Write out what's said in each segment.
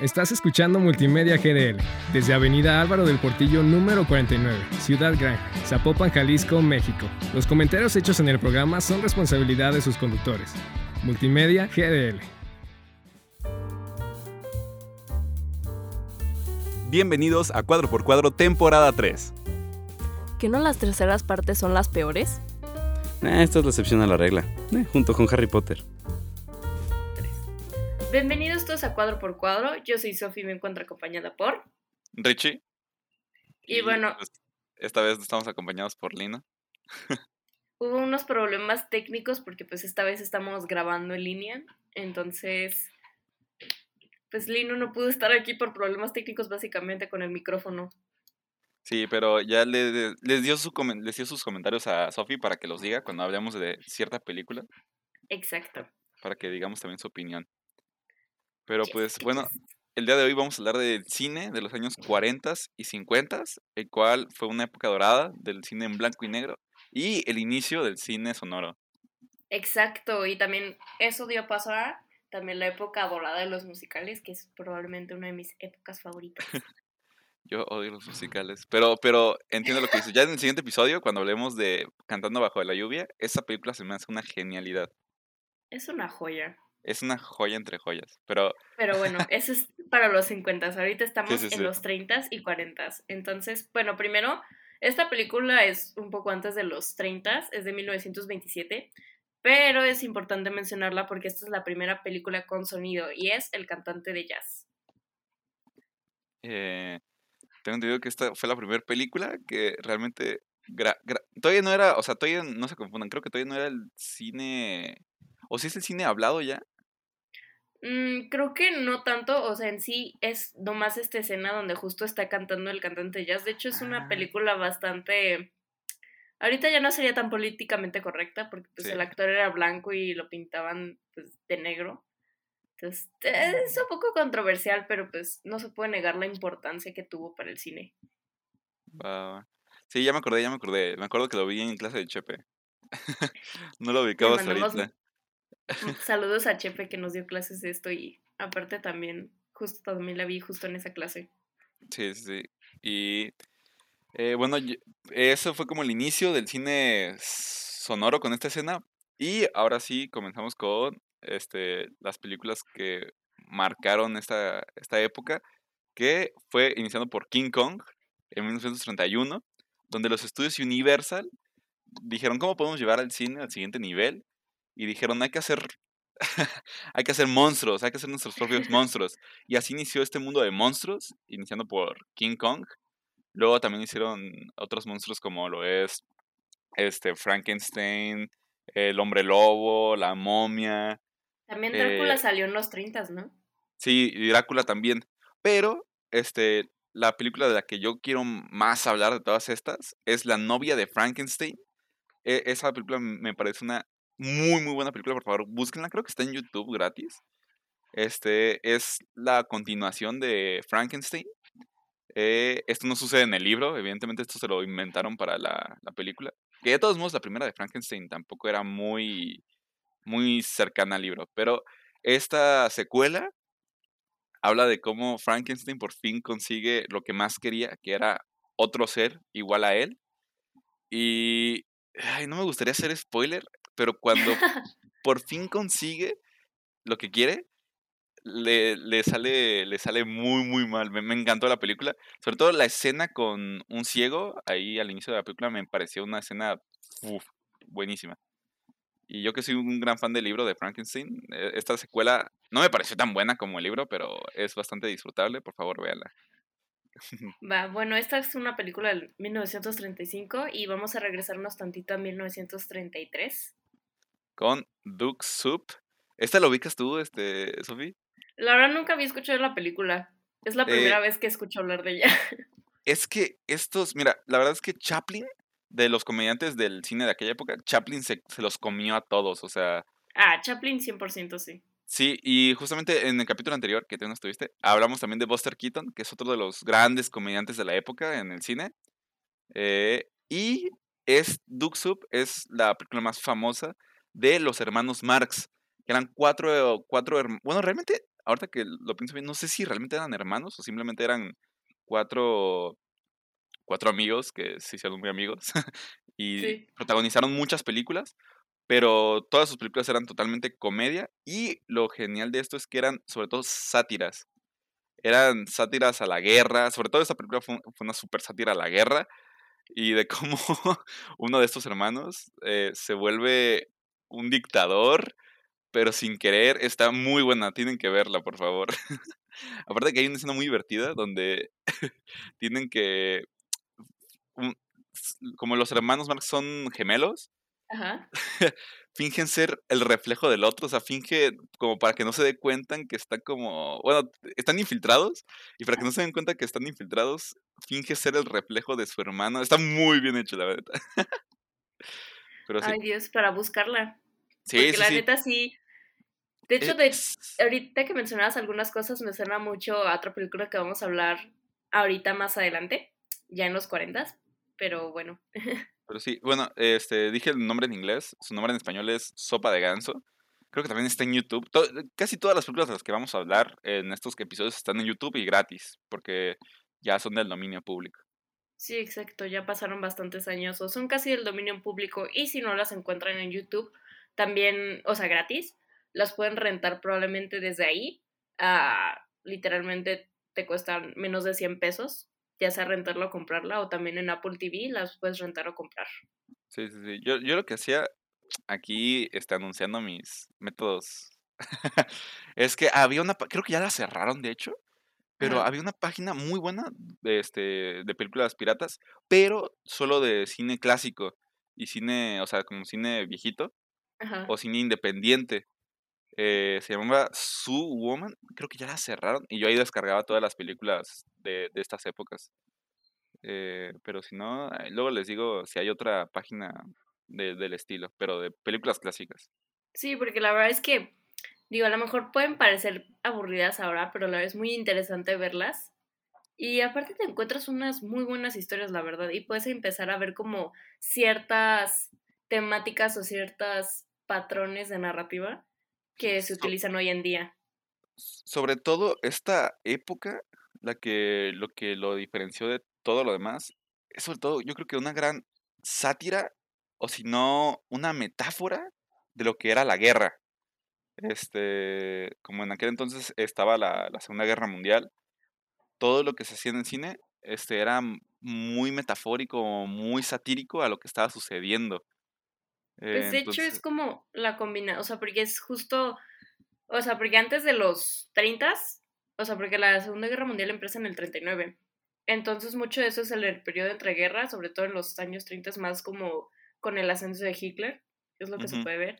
Estás escuchando Multimedia GDL desde Avenida Álvaro del Portillo número 49, Ciudad Gran, Zapopan, Jalisco, México. Los comentarios hechos en el programa son responsabilidad de sus conductores. Multimedia GDL. Bienvenidos a Cuadro por Cuadro, temporada 3. ¿Que no las terceras partes son las peores? Eh, esta es la excepción a la regla, eh, junto con Harry Potter. Bienvenidos todos a Cuadro por Cuadro. Yo soy Sofi y me encuentro acompañada por. Richie. Y, bueno. pues, esta vez estamos acompañados por Lina. Hubo unos problemas técnicos porque pues esta vez estamos grabando en línea. Entonces, pues Lino no pudo estar aquí por problemas técnicos básicamente con el micrófono. Sí, pero ya le- les, dio su, les dio sus comentarios a Sofi para que los diga cuando hablemos de cierta película, Exacto. para que digamos también su opinión. Pero pues bueno, el día de hoy vamos a hablar del cine de los años 40 y 50, el cual fue una época dorada del cine en blanco y negro y el inicio del cine sonoro. Exacto. Y también eso dio paso a también la época dorada de los musicales, que es probablemente una de mis épocas favoritas. Yo odio los musicales, pero, pero entiendo lo que dices. Ya en el siguiente episodio, cuando hablemos de Cantando bajo la lluvia, esa película se me hace una genialidad. es una joya. Es una joya entre joyas. Pero Pero bueno, eso es para los 50. Ahorita estamos sí, en sí. los 30 y 40. Entonces, bueno, primero, esta película es un poco antes de los 30, es de 1927. Pero es importante mencionarla porque esta es la primera película con sonido y es El cantante de jazz. eh, tengo entendido que esta fue la primera película que realmente... gra- gra- todavía no era, o sea, todavía no se confundan, creo que todavía no era el cine... ¿O si es el cine hablado ya? Mm, creo que no tanto, o sea, en sí es nomás esta escena donde justo está cantando el cantante jazz. De hecho, es una Ah. película bastante... Ahorita ya no sería tan políticamente correcta porque pues Sí. el actor era blanco y lo pintaban pues de negro. Entonces, es un poco controversial, pero pues no se puede negar la importancia que tuvo para el cine. Sí, ya me acordé, ya me acordé. Me acuerdo que lo vi en clase de Chepe. no lo Le ubicaba hasta mandamos ahorita. saludos a Chepe que nos dio clases de esto y aparte también, justo también la vi justo en esa clase. Sí, sí. Y eh, bueno, eso fue como el inicio del cine sonoro con esta escena. Y ahora sí comenzamos con este, las películas que marcaron esta, esta época, que fue iniciando por King Kong en 1931, donde los estudios Universal dijeron cómo podemos llevar al cine al siguiente nivel. Y dijeron, hay que hacer hay que hacer monstruos, hay que hacer nuestros propios monstruos. Y así inició este mundo de monstruos, iniciando por King Kong. Luego también hicieron otros monstruos como lo es este Frankenstein, el hombre lobo, la momia, También Drácula Eh, salió en los 30, ¿no? sí, y Drácula también. Pero este la película de la que yo quiero más hablar de todas estas es La novia de Frankenstein. E- esa película me parece una muy muy buena película, por favor, búsquenla, creo que está en YouTube gratis. Este es la continuación de Frankenstein. Eh, esto no sucede en el libro, evidentemente esto se lo inventaron para la, la película. Que de todos modos la primera de Frankenstein tampoco era muy, muy cercana al libro. Pero esta secuela habla de cómo Frankenstein por fin consigue lo que más quería, que era otro ser igual a él. Y ay, no me gustaría hacer spoiler, pero cuando por fin consigue lo que quiere, le, le sale, le sale muy, muy mal. Me, me encantó la película. Sobre todo la escena con un ciego, ahí al inicio de la película me pareció una escena uf, buenísima. Y yo que soy un gran fan del libro de Frankenstein, eh, esta secuela no me pareció tan buena como el libro, pero es bastante disfrutable. Por favor, véanla. Va, bueno, esta es una película del 1935 y vamos a regresarnos tantito a 1933. Con Duke Soup. ¿Esta lo ubicas tú, este, Sofi? La verdad nunca había escuchado la película. Es la Eh, primera vez que escucho hablar de ella. Es que estos, mira, la verdad es que Chaplin, de los comediantes del cine de aquella época, Chaplin se, se los comió a todos, o sea, Ah, Chaplin 100% sí. sí, y justamente en el capítulo anterior que tú no estuviste, hablamos también de Buster Keaton, que es otro de los grandes comediantes de la época en el cine, eh, y es Duke Soup, es la película más famosa de los hermanos Marx, que eran cuatro, cuatro bueno, realmente ahorita que lo pienso bien, no sé si realmente eran hermanos o simplemente eran cuatro, cuatro amigos que se hicieron muy amigos y Sí. protagonizaron muchas películas, pero todas sus películas eran totalmente comedia y lo genial de esto es que eran sobre todo sátiras. Eran sátiras a la guerra, sobre todo esta película fue, fue una super sátira a la guerra y de cómo uno de estos hermanos eh, se vuelve un dictador, pero sin querer, está muy buena, tienen que verla, por favor. Aparte que hay una escena muy divertida donde tienen que, un- como los hermanos Marx son gemelos, Ajá. fingen ser el reflejo del otro, o sea, finge como para que no se dé cuenta que están como, bueno, están infiltrados, y para que no se den cuenta que están infiltrados, finge ser el reflejo de su hermano. Está muy bien hecho, la verdad. Pero sí, Ay, Dios, para buscarla. sí, Porque sí, la sí. neta sí. De hecho, de, ahorita que mencionabas algunas cosas, me suena mucho a otra película que vamos a hablar ahorita más adelante, ya en los 40, pero bueno. Pero sí, bueno, este, dije el nombre en inglés, su nombre en español es Sopa de Ganso. Creo que también está en YouTube. Casi todas las películas de las que vamos a hablar en estos episodios están en YouTube y gratis, porque ya son del dominio público. Sí, exacto, ya pasaron bastantes años o son casi del dominio público y si no las encuentran en YouTube, también, o sea, gratis, las pueden rentar probablemente desde ahí a literalmente te cuestan menos de 100 pesos, ya sea rentarla o comprarla o también en Apple TV las puedes rentar o comprar. Sí, sí, sí. Yo, yo lo que hacía aquí, este, anunciando mis métodos, es que había una, creo que ya la cerraron, de hecho, pero Ajá. había una página muy buena, de, este, de películas piratas, pero solo de cine clásico y cine, o sea, como cine viejito Ajá. o cine independiente. Eh, se llamaba Sue Woman, creo que ya la cerraron y yo ahí descargaba todas las películas de, de estas épocas. Eh, pero si no, luego les digo si hay otra página de- del estilo, pero de películas clásicas. Sí, porque la verdad es que, digo, a lo mejor pueden parecer aburridas ahora, pero la verdad es muy interesante verlas. Y aparte te encuentras unas muy buenas historias, la verdad, y puedes empezar a ver como ciertas temáticas o ciertos patrones de narrativa que se So- utilizan hoy en día. sobre todo esta época, la que lo que lo diferenció de todo lo demás, es sobre todo yo creo que una gran sátira o si no una metáfora de lo que era la guerra. Este, como en aquel entonces estaba la, la Segunda Guerra Mundial, todo lo que se hacía en el cine este, era muy metafórico, muy satírico a lo que estaba sucediendo. Eh, Pues de hecho es como la combina, o sea, porque es justo, o sea, porque antes de los 30, o sea, porque la Segunda Guerra Mundial empieza en el 39. Entonces mucho de eso es el periodo entre guerras, sobre todo en los años 30 más como con el ascenso de Hitler, es lo que se puede ver.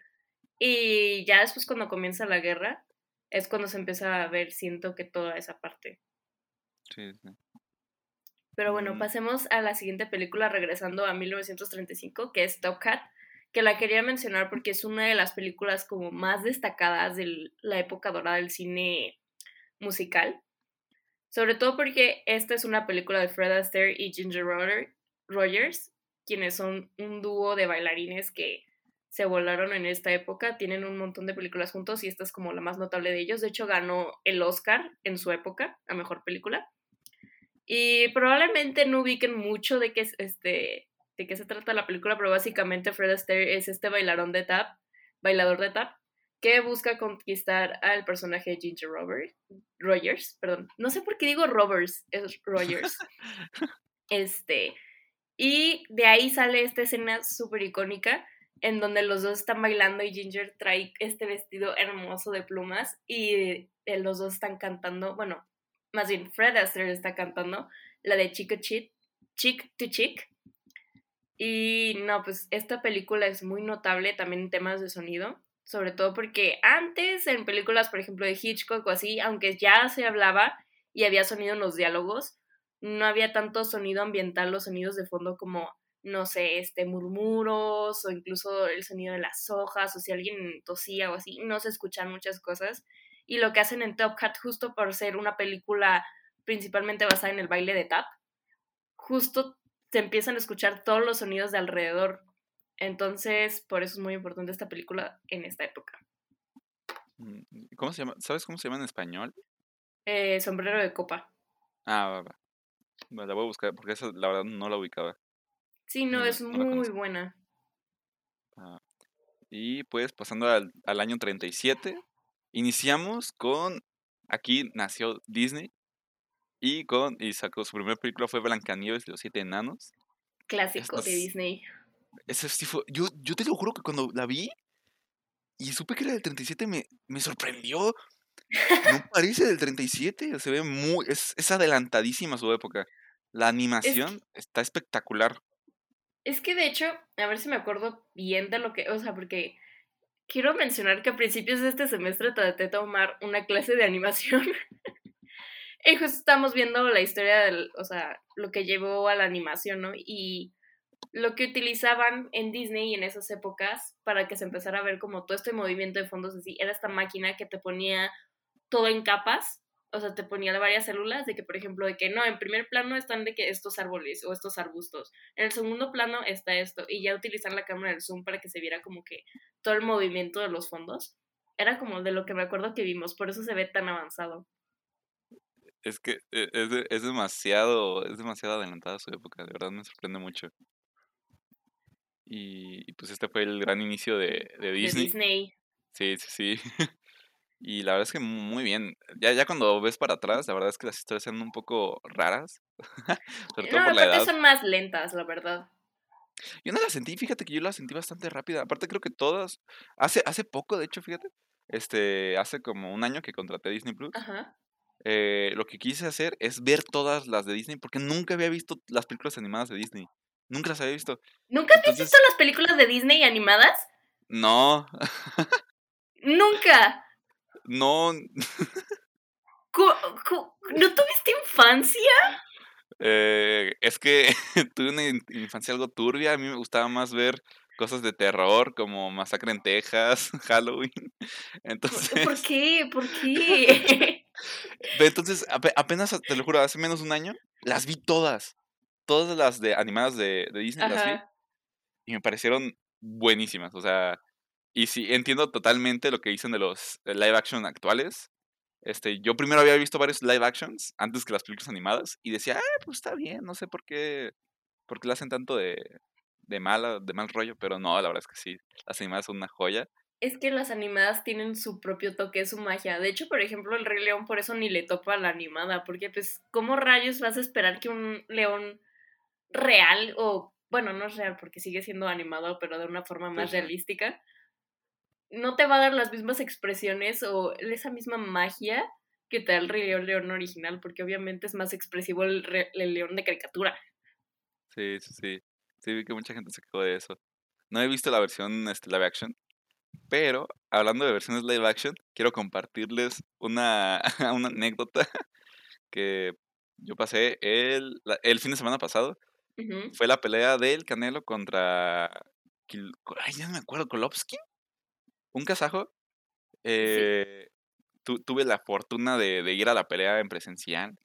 Y ya después cuando comienza la guerra es cuando se empieza a ver, siento que toda esa parte. sí, sí. Pero bueno, Mm, pasemos a la siguiente película, regresando a 1935, que es Top Cat, que la quería mencionar porque es una de las películas como más destacadas de la época dorada del cine musical. Sobre todo porque esta es una película de Fred Astaire y Ginger Roger- Rogers, quienes son un dúo de bailarines que se volaron en esta época. Tienen un montón de películas juntos y esta es como la más notable de ellos. De hecho, ganó el Oscar en su época a mejor película. Y probablemente no ubiquen mucho de qué, es este, de qué se trata la película, pero básicamente Fred Astaire es este bailarón de tap, bailador de tap, que busca conquistar al personaje de Ginger Robert, Rogers, perdón, no sé por qué digo Roberts, es Rogers. Este, y de ahí sale esta escena súper icónica en donde los dos están bailando y Ginger trae este vestido hermoso de plumas y los dos están cantando, bueno, más bien Fred Astaire está cantando la de Chico Chick, Chick to Chick. Y no, pues esta película es muy notable también en temas de sonido, sobre todo porque antes en películas, por ejemplo, de Hitchcock o así, aunque ya se hablaba y había sonido en los diálogos, no había tanto sonido ambiental, los sonidos de fondo como, no sé, este murmuros o incluso el sonido de las hojas o si alguien tosía o así, no se escuchan muchas cosas. Y lo que hacen en Top Cat, justo por ser una película principalmente basada en el baile de tap, justo se empiezan a escuchar todos los sonidos de alrededor. Entonces, por eso es muy importante esta película en esta época. Mm, ¿Cómo se llama? ¿Sabes cómo se llama en español? Eh, sombrero de copa. Ah, va. Va, La voy a buscar porque esa la verdad no la ubicaba. Sí, no, No, es no muy buena. Ah, Y pues pasando al, al año 37, iniciamos con, aquí nació Disney y con, y sacó su primera película fue Blancanieves y los siete enanos. Clásico de Disney. Ese sí fue, yo, yo te lo juro que cuando la vi y supe que era del 37 me, me sorprendió. No parece del 37, se ve muy, es, es adelantadísima su época. La animación está espectacular. Es que de hecho, a ver si me acuerdo bien de lo que, o sea, porque quiero mencionar que a principios de este semestre traté de tomar una clase de animación. y justo estamos viendo la historia del, o sea, lo que llevó a la animación, ¿no? Y lo que utilizaban en Disney en esas épocas para que se empezara a ver como todo este movimiento de fondos así, era esta máquina que te ponía todo en capas, o sea, te ponía varias células de que, por ejemplo, de que no, en primer plano están de que estos árboles o estos arbustos, en el segundo plano está esto, y ya utilizan la cámara del zoom para que se viera como que todo el movimiento de los fondos. Era como de lo que me acuerdo que vimos, por eso se ve tan avanzado. Es que e- es, de- es demasiado, es demasiado adelantada su época, de verdad me sorprende mucho. Y, y, pues este fue el gran inicio de, de De Disney. Disney. Sí, sí, sí. Y la verdad es que muy bien. Ya, ya cuando ves para atrás, la verdad es que las historias eran un poco raras. Sobre todo No, por la aparte edad. son más lentas, la verdad. Yo no la sentí, fíjate que yo la sentí bastante rápida. Aparte creo que todas, hace, hace poco, de hecho, fíjate, este, hace como un año que contraté Disney Plus. Ajá. eh, lo que quise hacer es ver todas las de Disney, porque nunca había visto las películas animadas de Disney. Nunca las había visto. ¿Nunca has Entonces, visto las películas de Disney animadas? no, Nunca. No, ¿No tuviste infancia? eh, es que tuve una in- infancia algo turbia. A mí me gustaba más ver cosas de terror como Masacre en Texas, Halloween. Entonces, ¿Por qué? ¿Por qué? entonces ape- apenas, te lo juro, hace menos de un año, las vi todas. Todas las de animadas de, de Disney las vi. Y me parecieron buenísimas. O sea, y sí, entiendo totalmente lo que dicen de los eh, live action actuales. Este, yo primero había visto varios live actions antes que las películas animadas y decía, ah, pues está bien, no sé por qué, por qué le hacen tanto de, de mala, de mal rollo, pero no, la verdad es que sí, las animadas son una joya. Es que las animadas tienen su propio toque, su magia. De hecho, por ejemplo, el Rey León por eso ni le topa a la animada, porque pues, ¿cómo rayos vas a esperar que un león real, o bueno, no es real porque sigue siendo animado, pero de una forma más sí. realística, no te va a dar las mismas expresiones o esa misma magia que te da el Rey León, león original, porque obviamente es más expresivo el, re- el león de caricatura. Sí, sí, sí. Sí, vi que mucha gente se quejó de eso. No he visto la versión este, live action, pero hablando de versiones live action, quiero compartirles una, una anécdota que yo pasé el, el fin de semana pasado. Fue la pelea del Canelo contra. Ay, ya no me acuerdo, Kolovsky. Un kazajo. Eh, tu- tuve la fortuna de, de ir a la pelea en presencial.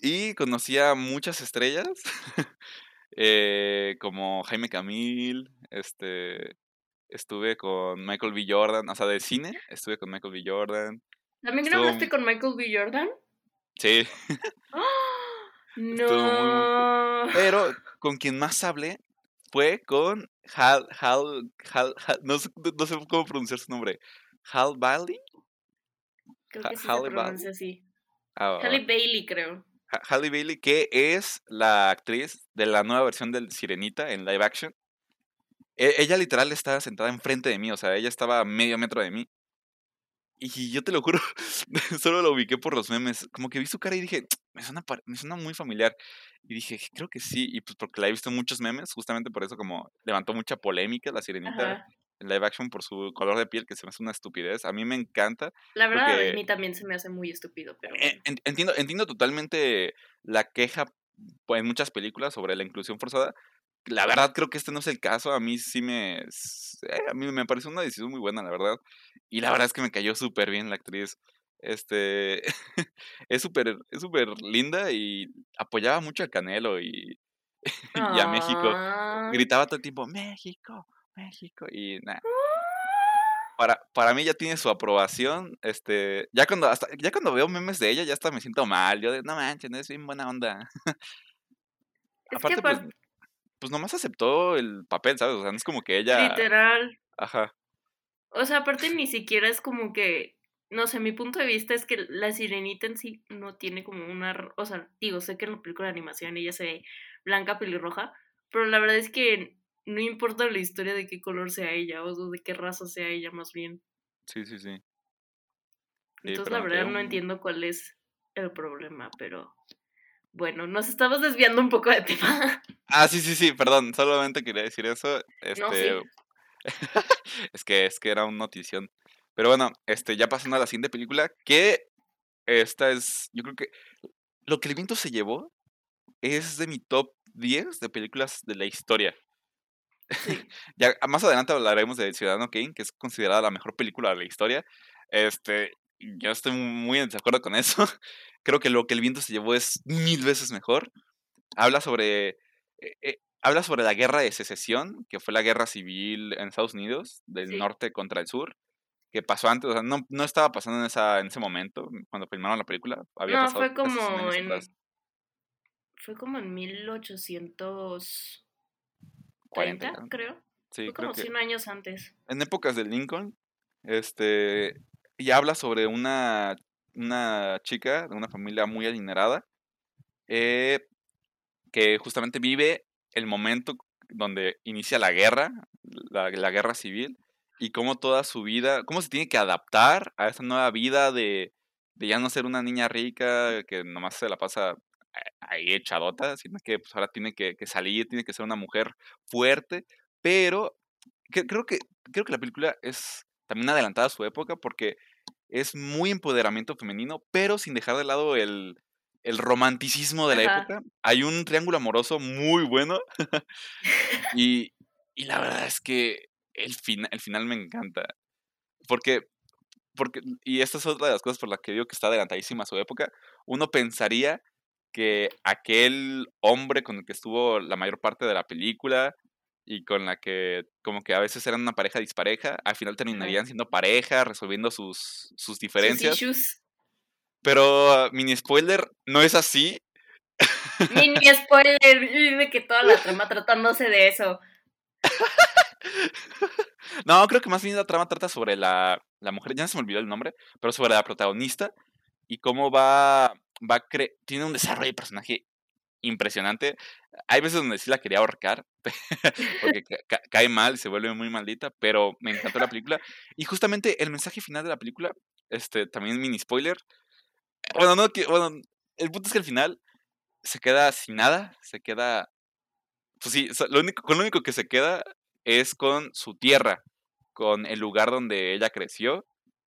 Y conocí a muchas estrellas. eh, como Jaime Camil. Este. Estuve con Michael B. Jordan. O sea, de cine. Estuve con Michael B. Jordan. ¿También Estuvo- grabaste con Michael B. Jordan? Sí. ¡Ah! Muy, No. Pero con quien más hablé fue con Hal, Hal, Hal, Hal- no, sé, no sé cómo pronunciar su nombre. Hal Bailey. Creo Ha- que sí se pronuncia así. Ah. Halle Bailey, creo. Ha- Halle Bailey, que es la actriz de la nueva versión del Sirenita en live action. E- ella literal estaba sentada enfrente de mí, o sea, ella estaba a medio metro de mí. Y yo te lo juro, solo lo ubiqué por los memes. Como que vi su cara y dije, me suena, me suena muy familiar. Y dije, creo que sí. Y pues porque la he visto en muchos memes, justamente por eso como levantó mucha polémica la sirenita Ajá. en live action por su color de piel, que se me hace una estupidez. A mí me encanta. La verdad, Porque- a mí también se me hace muy estúpido, pero Eh, Entiendo, entiendo totalmente la queja pues, en muchas películas sobre la inclusión forzada. La verdad creo que este no es el caso. A mí sí me... eh, a mí me pareció una decisión muy buena, la verdad. Y la verdad es que me cayó súper bien la actriz. Este... es súper es súper linda y apoyaba mucho a Canelo y, y a México. Ah. Gritaba todo el tiempo, México, México. Y nada. para, para mí ya tiene su aprobación. Este, ya cuando hasta, ya cuando veo memes de ella, ya hasta me siento mal. Yo de, no manches, es bien buena onda. Es Aparte, que pues, pues nomás aceptó el papel, ¿sabes? O sea, no es como que ella. literal, Ajá. o sea, aparte ni siquiera es como que, no sé, mi punto de vista es que la sirenita en sí no tiene como una, o sea, digo, sé que en la película de animación ella se ve blanca, pelirroja, pero la verdad es que no importa la historia de qué color sea ella, o de qué raza sea ella más bien. Sí, sí, sí. Entonces la verdad no entiendo cuál es el problema, pero bueno, nos estamos desviando un poco de tema. Ah, sí, sí, sí, perdón. Solamente quería decir eso. No, sí. Este. es que es que era una notición. Pero bueno, este, ya pasando a la siguiente película, que esta es, yo creo que lo que el viento se llevó es de mi top 10 de películas de la historia. Sí. Ya más adelante hablaremos de Ciudadano Kane, que es considerada la mejor película de la historia. Este, yo estoy muy en desacuerdo con eso. Creo que lo que el viento se llevó es mil veces mejor. Habla sobre eh, eh, habla sobre la guerra de secesión, que fue la guerra civil en Estados Unidos, del Sí. norte contra el sur, que pasó antes, o sea, no, no estaba pasando en esa en ese momento cuando filmaron la película, había No, pasado fue casi 100 como en atrás, fue como en 1830, 40 y algo. creo. Sí, fue creo como que 100 años antes. en épocas de Lincoln, este, y habla sobre una, una chica de una familia muy adinerada, eh, que justamente vive el momento donde inicia la guerra, la, guerra civil, y cómo toda su vida, cómo se tiene que adaptar a esa nueva vida de, ya no ser una niña rica que nomás se la pasa ahí echadota, sino que pues, ahora tiene que, salir, tiene que ser una mujer fuerte, pero creo que creo que la película es también adelantada a su época porque es muy empoderamiento femenino, pero sin dejar de lado el, el romanticismo de la Ajá. época. Hay un triángulo amoroso muy bueno y, y la verdad es que el, fina- el final me encanta. Porque, porque, y esta es otra de las cosas por las que digo que está adelantadísima a su época, uno pensaría que aquel hombre con el que estuvo la mayor parte de la película y con la que como que a veces eran una pareja dispareja, al final terminarían siendo pareja, resolviendo sus, sus diferencias. Pero ah, mini spoiler, no es así. Mini spoiler, dime que toda la trama tratándose de eso. No, creo que más bien la trama trata sobre la, la mujer, ya se me olvidó el nombre, pero sobre la protagonista y cómo va, va a cre- tiene un desarrollo de personaje impresionante. Hay veces donde sí la quería ahorcar, porque ca- ca- cae mal y se vuelve muy maldita, pero me encantó la película. Y justamente el mensaje final de la película, este, también mini spoiler. Bueno, no, que, bueno, el punto es que al final se queda sin nada, se queda, pues sí, lo único, con lo único que se queda es con su tierra, con el lugar donde ella creció,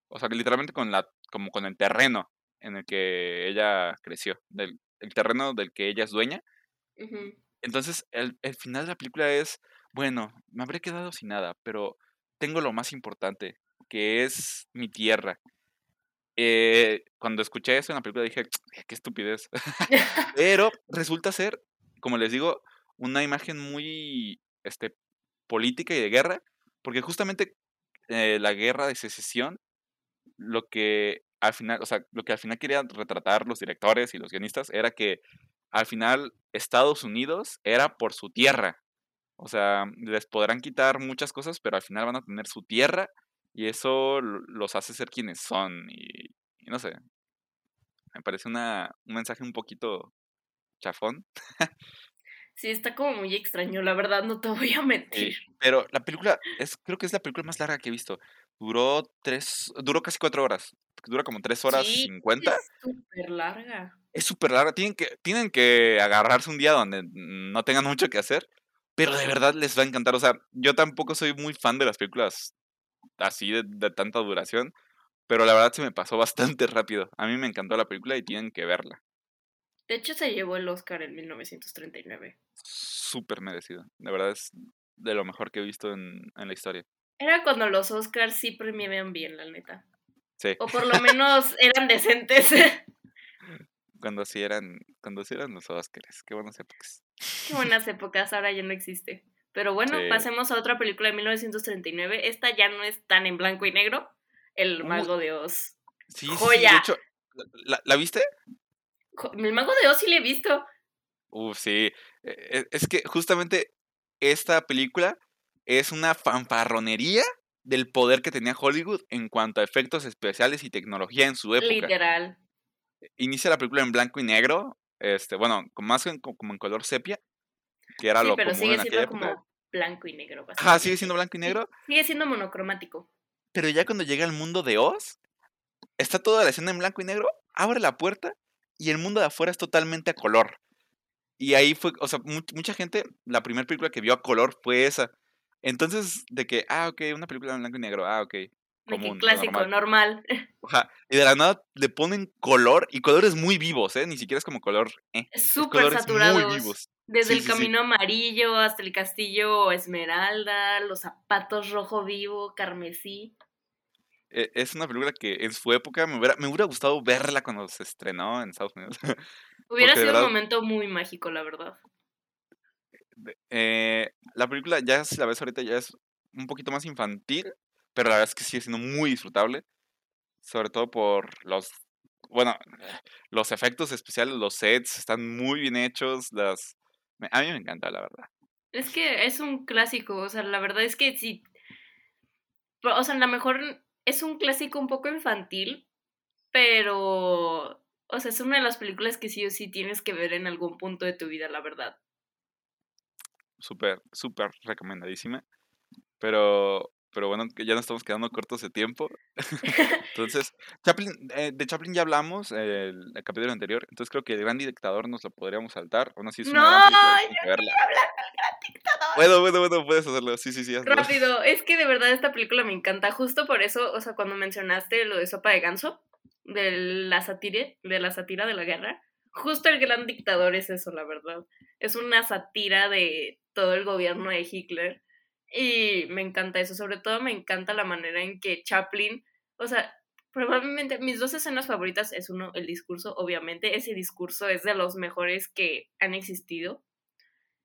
o sea, literalmente con la, como con el terreno en el que ella creció, el terreno del que ella es dueña. Entonces, el, el final de la película es, bueno, me habré quedado sin nada, pero tengo lo más importante, que es mi tierra. Eh, cuando escuché eso en la película dije, qué estupidez. Pero resulta ser, como les digo, una imagen muy este, política y de guerra, porque justamente eh, la guerra de secesión, lo que al final, o sea, lo que al final querían retratar los directores y los guionistas era que al final Estados Unidos era por su tierra. O sea, les podrán quitar muchas cosas, pero al final van a tener su tierra y eso los hace ser quienes son. Y no sé, me parece una, un mensaje un poquito chafón. Sí, está como muy extraño, la verdad, no te voy a mentir. Sí, pero la película, es, creo que es la película más larga que he visto. Duró tres, duró casi cuatro horas. Dura como tres horas Sí, cincuenta. Es súper larga. Es súper larga. Tienen que, tienen que agarrarse un día donde no tengan mucho que hacer. Pero de verdad les va a encantar. O sea, yo tampoco soy muy fan de las películas así de, de tanta duración. Pero la verdad se me pasó bastante rápido. A mí me encantó la película y tienen que verla. De hecho, se llevó el Oscar en 1939. Súper merecido. De verdad es de lo mejor que he visto en, en la historia. Era cuando los Oscars sí premiaban bien, la neta. Sí. O por lo menos eran decentes. Cuando sí eran, cuando sí eran los Oscars. Qué buenas épocas. Qué buenas épocas, ahora ya no existe. Pero bueno, Sí. pasemos a otra película de 1939. Esta ya no es tan en blanco y negro. El Uy. Mago de Oz. Sí, sí, de hecho, ¿la, la- la viste? El Mago de Oz sí le he visto. Uf, sí. E- e- Es que justamente esta película es una fanfarronería del poder que tenía Hollywood en cuanto a efectos especiales y tecnología en su época. Literal. Inicia la película en blanco y negro, este, bueno, más en, co- como en color sepia, que era Sí, lo pero común sigue en siendo época. como blanco y negro. Ajá, sigue siendo blanco y negro, Sigue siendo monocromático. pero ya cuando llega al mundo de Oz, está toda la escena en blanco y negro, abre la puerta y el mundo de afuera es totalmente a color. Y ahí fue, o sea, mu- mucha gente, la primera película que vio a color fue esa. Entonces, de que, ah, ok, una película en blanco y negro, ah, ok. Común, clásico, normal. normal. Ajá, Y de la nada le ponen color y colores muy vivos, ¿eh? Ni siquiera es como color, eh. Súper saturados. muy vivos. Desde Sí, el sí, sí. camino amarillo hasta el castillo esmeralda, los zapatos rojo vivo, carmesí. E- Es una película que en su época me hubiera, me hubiera gustado verla cuando se estrenó en Estados Unidos. Hubiera sido verdad- un momento muy mágico, la verdad. eh, la película, ya si la ves ahorita, ya es un poquito más infantil, pero la verdad es que sigue siendo muy disfrutable. Sobre todo por los. Bueno, los efectos especiales, los sets están muy bien hechos. Las, a mí me encanta, la verdad. Es que es un clásico, o sea, la verdad es que sí. pero, O sea, a lo mejor es un clásico un poco infantil, pero. O sea, es una de las películas que sí o sí tienes que ver en algún punto de tu vida, la verdad. Súper, súper recomendadísima. Pero, pero bueno, que ya nos estamos quedando cortos de tiempo. Entonces, Chaplin, eh, de Chaplin ya hablamos eh, el, el capítulo anterior. Entonces creo que el gran dictador nos lo podríamos saltar. Aún así es una No, gran película, yo verla. Hablar del gran dictador. Bueno, bueno, bueno, puedes hacerlo. Sí, sí, sí. hazlo. Rápido, es que de verdad esta película me encanta. Justo por eso, o sea, cuando mencionaste lo de Sopa de Ganso, de la sátira, de la sátira de la guerra, justo el gran dictador es eso, la verdad. Es una sátira de todo el gobierno de Hitler. Y me encanta eso, sobre todo me encanta la manera en que Chaplin, o sea, probablemente mis dos escenas favoritas es uno, el discurso, obviamente, ese discurso es de los mejores que han existido.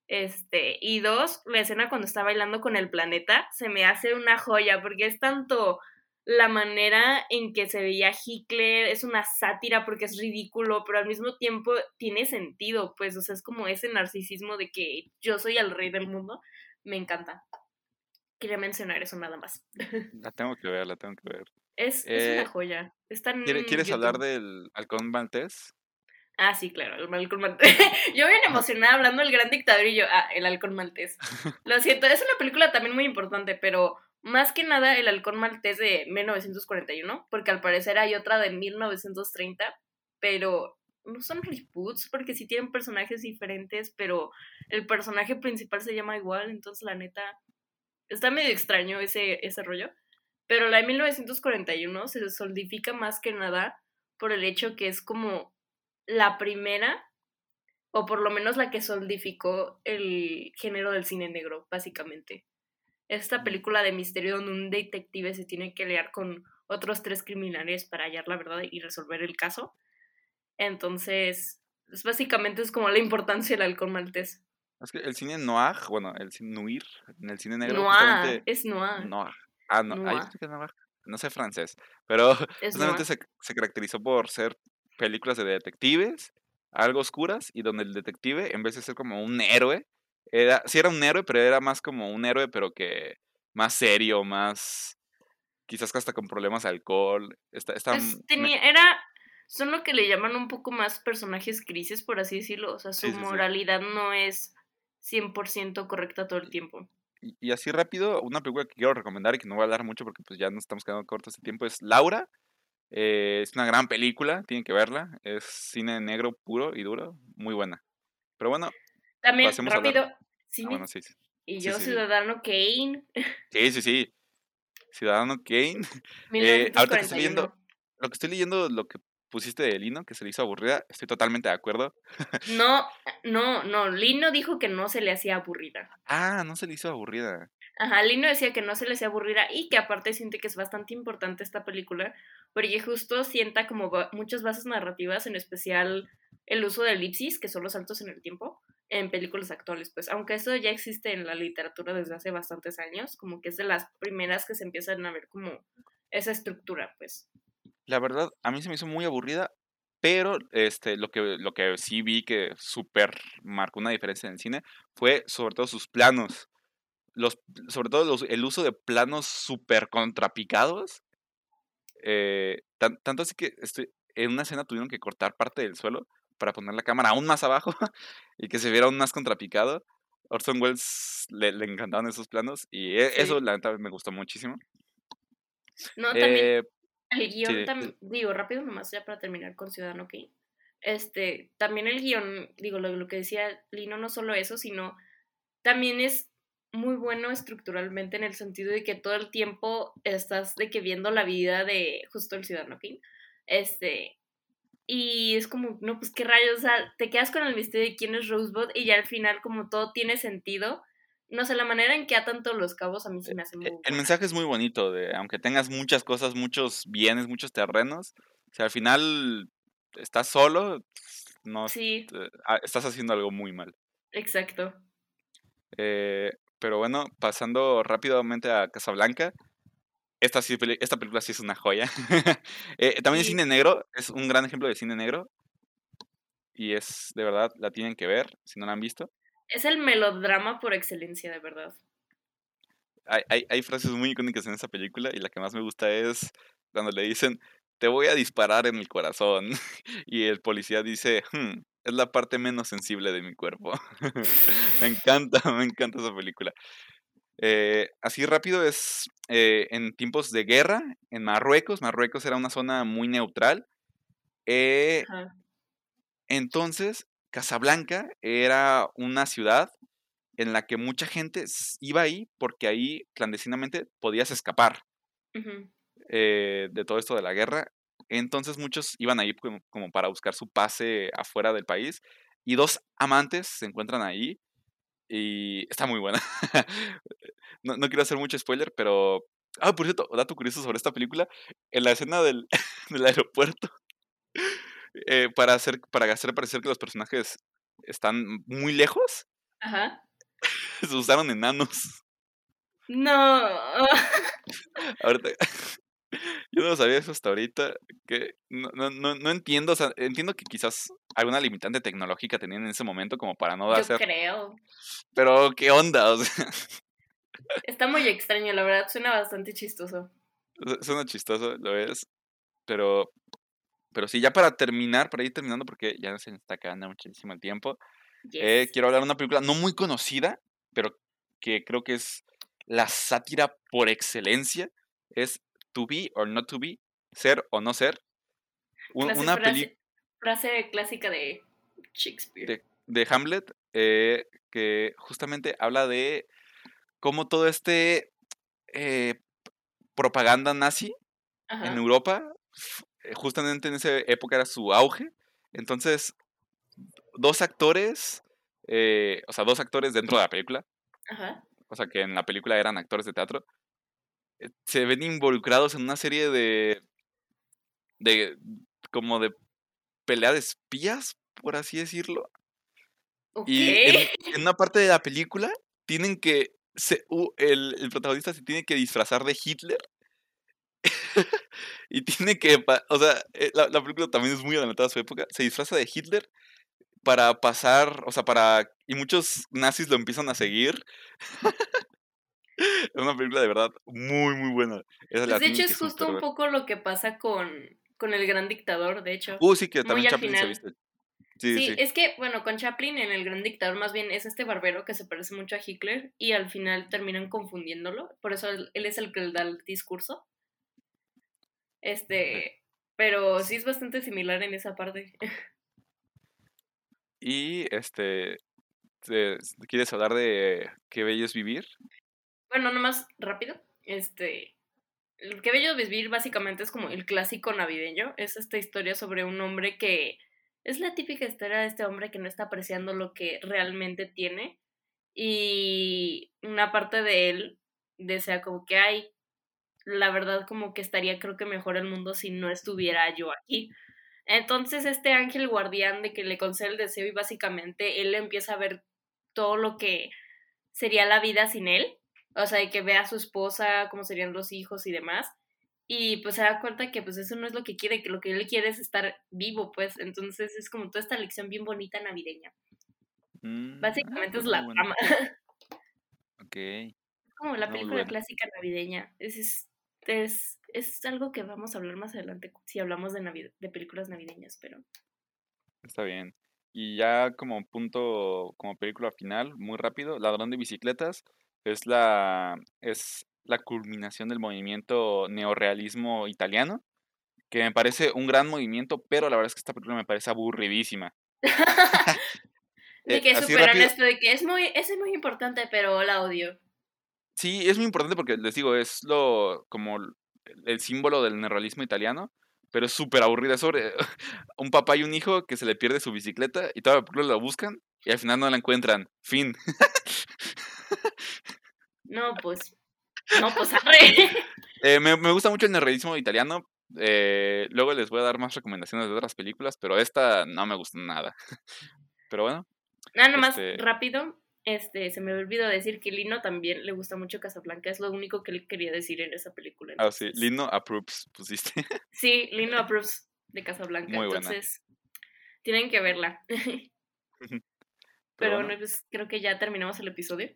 Este, y dos, la escena cuando está bailando con el planeta se me hace una joya porque es tanto la manera en que se veía Hitler, es una sátira porque es ridículo, pero al mismo tiempo tiene sentido, pues, o sea, es como ese narcisismo de que yo soy el rey del mundo, me encanta. Quería mencionar eso nada más. La tengo que ver, la tengo que ver. Es, es Eh, una joya. En ¿Quiere- ¿Quieres hablar del halcón maltés? Ah, sí, claro, el Malcolm Maltés. yo bien emocionada hablando del gran dictador y yo, ah, el halcón maltés. Lo siento, es una película también muy importante, pero más que nada el halcón maltés de 1941, porque al parecer hay otra de 1930, pero no son reboots porque sí tienen personajes diferentes, pero el personaje principal se llama igual, entonces la neta está medio extraño ese, ese rollo. Pero la de 1941 se solidifica más que nada por el hecho que es como la primera, o por lo menos la que solidificó el género del cine negro, básicamente. Esta película de misterio donde un detective se tiene que liar con otros tres criminales para hallar la verdad y resolver el caso. Entonces, pues, básicamente es como la importancia del halcón maltés. Es que el cine noir, bueno, el cine noir, en el cine negro, Noir, es noir. Noir. Ah, no, Noir. pensé que noir. No sé francés, pero Es noir. se, se caracterizó por ser películas de detectives, algo oscuras, y donde el detective, en vez de ser como un héroe, era, sí era un héroe, pero era más como un héroe, pero que más serio, más, quizás hasta con problemas de alcohol. Está, está, Pues me- tenía, era, son lo que le llaman un poco más personajes grises, por así decirlo. O sea, su Sí, sí, sí. moralidad no es 100% correcta todo el tiempo. Y, y así rápido, una película que quiero recomendar y que no voy a hablar mucho porque pues ya nos estamos quedando cortos de tiempo es Laura. Eh, es una gran película, tienen que verla. Es cine negro puro y duro, muy buena. Pero bueno, También, rápido, ah, bueno, sí, sí. y yo, sí. Ciudadano Kane, Sí, sí, sí. Ciudadano Kane. Eh, ahorita que estoy 1941. leyendo, lo que estoy leyendo, lo que pusiste de Lino, que se le hizo aburrida, estoy totalmente de acuerdo. No, no, no, Lino dijo que no se le hacía aburrida. Ah, no se le hizo aburrida. Ajá, Lino decía que no se le hacía aburrida y que aparte siente que es bastante importante esta película porque justo sienta como muchas bases narrativas, en especial el uso de elipsis, que son los saltos en el tiempo, en películas actuales, pues aunque eso ya existe en la literatura desde hace bastantes años, como que es de las primeras que se empiezan a ver como esa estructura, pues. La verdad, a mí se me hizo muy aburrida, pero este, lo, que, lo que sí vi que súper marcó una diferencia en el cine fue sobre todo sus planos. Los, sobre todo los, el uso de planos súper contrapicados. Eh, tanto así que estoy, en una escena tuvieron que cortar parte del suelo para poner la cámara aún más abajo y que se viera aún más contrapicado. Orson Welles le, le encantaban esos planos y e, eso la verdad me gustó muchísimo. No, también eh, el guion, también, digo, rápido nomás ya para terminar con Ciudadano Kane. Este, también el guion, digo, lo, lo que decía Lino, no solo eso, sino también es muy bueno estructuralmente en el sentido de que todo el tiempo estás de que viendo la vida de justo el Ciudadano King. Este, y es como, no, pues qué rayos, o sea, te quedas con el misterio de quién es Rosebud y ya al final como todo tiene sentido. No sé, la manera en que atan todos los cabos a mí se me hace muy... El mensaje es muy bonito, de aunque tengas muchas cosas, muchos bienes, muchos terrenos, o sea, al final estás solo, no sí. Ah, estás haciendo algo muy mal. Exacto. Eh, pero bueno, pasando rápidamente a Casablanca, esta, esta película sí es una joya. eh, también es cine negro, es un gran ejemplo de cine negro. Y es, de verdad, la tienen que ver, si no la han visto. Es el melodrama por excelencia, de verdad. Hay, hay, hay frases muy icónicas en esa película y la que más me gusta es cuando le dicen, te voy a disparar en el corazón. y el policía dice, hmm, es la parte menos sensible de mi cuerpo. me encanta, me encanta esa película. Eh, así rápido es eh, en tiempos de guerra en Marruecos. Marruecos era una zona muy neutral. Eh, entonces, Casablanca era una ciudad en la que mucha gente iba ahí porque ahí clandestinamente podías escapar de todo esto de la guerra. Entonces muchos iban ahí como, como para buscar su pase afuera del país. Y dos amantes se encuentran ahí y está muy buena. no, no, quiero hacer mucho spoiler, pero... Ah, por cierto, dato curioso sobre esta película. En la escena del, del aeropuerto, eh, para, hacer, para hacer parecer que los personajes están muy lejos, Ajá. se usaron enanos. No. Ahorita, yo no sabía eso hasta ahorita. Que no, no, no, no entiendo. O sea, entiendo que quizás alguna limitante tecnológica tenían en ese momento como para no hacer. Yo creo. Pero, ¿qué onda? O sea... Está muy extraño, la verdad. Suena bastante chistoso. Suena chistoso, lo es. Pero. Pero sí, ya para terminar, para ir terminando, porque ya se está acabando muchísimo el tiempo. Eh, quiero hablar de una película no muy conocida, pero que creo que es la sátira por excelencia. Es to be or not to be, ser o no ser. una frase, frase, clásica de Shakespeare. De, Hamlet, eh, que justamente habla de cómo todo este eh, propaganda nazi en Europa, justamente en esa época era su auge. Entonces, dos actores, o sea, dos actores dentro de la película, o sea, que en la película eran actores de teatro, eh, se ven involucrados en una serie de. de. como de pelea de espías, por así decirlo. Y en, una parte de la película tienen que. Se, el, el, protagonista se tiene que disfrazar de Hitler. y tiene que. O sea, eh, la, la, película también es muy adelantada a su época. Se disfraza de Hitler para pasar. O sea, para. Y muchos nazis lo empiezan a seguir. es una película de verdad muy, muy buena. Pues, de hecho, es justo un poco lo que pasa con, con El Gran Dictador, de hecho. Uh, sí, que también Chaplin se viste. Sí, sí, es que, bueno, con Chaplin en El Gran Dictador más bien es este barbero que se parece mucho a Hitler y al final terminan confundiéndolo, por eso él, es el que le da el discurso. Este, pero sí es bastante similar en esa parte. Y este, ¿quieres hablar de qué bello es vivir? Bueno, nomás rápido. Este. El que bello vivir básicamente es como el clásico navideño. Es esta historia sobre un hombre que. Es la típica historia de este hombre que no está apreciando lo que realmente tiene. Y una parte de él desea como que hay. La verdad, como que estaría, creo que mejor el mundo si no estuviera yo aquí. Entonces este ángel guardián de que le concede el deseo y básicamente él empieza a ver todo lo que sería la vida sin él, o sea, de que vea a su esposa, cómo serían los hijos y demás, y pues se da cuenta que pues eso no es lo que quiere, que lo que él quiere es estar vivo, pues, entonces es como toda esta lección bien bonita navideña. Mm, Básicamente ah, es la bueno. trama. Ok. Es como la No, muy película bueno. clásica navideña. Es, es, es, es algo que vamos a hablar más adelante si hablamos de, navi- de películas navideñas, pero... Está bien. Y ya como punto, como película final, muy rápido, Ladrón de bicicletas es la, es la culminación del movimiento neorrealismo italiano, que me parece un gran movimiento, pero la verdad es que esta película me parece aburridísima. De Eh, que es así súper rápido- honesto, de que es muy, es muy importante, pero la odio. Sí, es muy importante porque les digo, es lo como el- símbolo del neorrealismo italiano, pero es súper aburrida. Sobre un papá y un hijo que se le pierde su bicicleta y toda la buscan y al final no la encuentran. Fin. No, pues... No, pues arre. Eh, me, me gusta mucho el neorrealismo italiano. eh, luego les voy a dar más recomendaciones de otras películas, pero esta no me gustó nada. Pero bueno, Nada nomás Este- rápido, este, se me olvidó decir que Lino también le gusta mucho Casablanca, es lo único que le quería decir en esa película. ah, sí, Lino approves, pusiste. Sí, Lino approves de Casablanca, Muy buena. entonces tienen que verla. Pero bueno. bueno, pues creo que ya terminamos el episodio.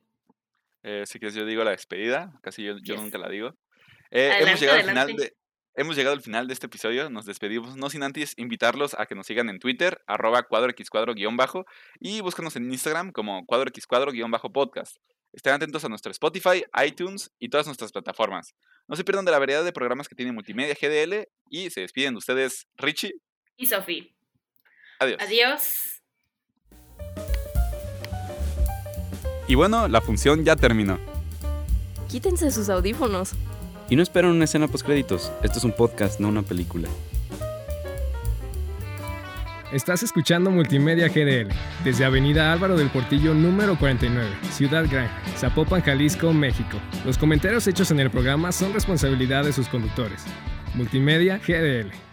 Eh, si quieres, yo digo la despedida. Casi yo, yo Yes. nunca la digo. Eh, hemos, Adelante, llegado al final de, hemos llegado al final de este episodio. Nos despedimos, no sin antes invitarlos a que nos sigan en Twitter, arroba cuadro x cuadro guion bajo, y búscanos en Instagram como cuadro x cuadro guion bajo podcast. Estén atentos a nuestro Spotify, iTunes y todas nuestras plataformas. No se pierdan de la variedad de programas que tiene Multimedia GDL y se despiden de ustedes Richie. Y Sofi. Adiós. Adiós. Y bueno, la función ya terminó. Quítense sus audífonos. Y no esperen una escena post créditos. Esto es un podcast, no una película. Estás escuchando Multimedia GDL desde Avenida Álvaro del Portillo número 49, Ciudad Gran, Zapopan, Jalisco, México. Los comentarios hechos en el programa son responsabilidad de sus conductores. Multimedia GDL.